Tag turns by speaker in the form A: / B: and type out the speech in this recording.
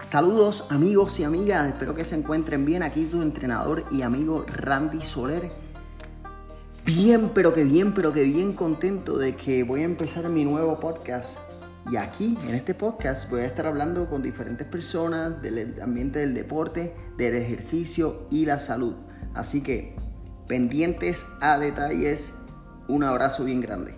A: Saludos amigos y amigas, espero que se encuentren bien. Aquí tu entrenador y amigo Randy Soler. Bien, pero que bien, pero que bien contento de que voy a empezar mi nuevo podcast. Y aquí, en este podcast, voy a estar hablando con diferentes personas del ambiente del deporte, del ejercicio y la salud. Así que, pendientes a detalles, un abrazo bien grande.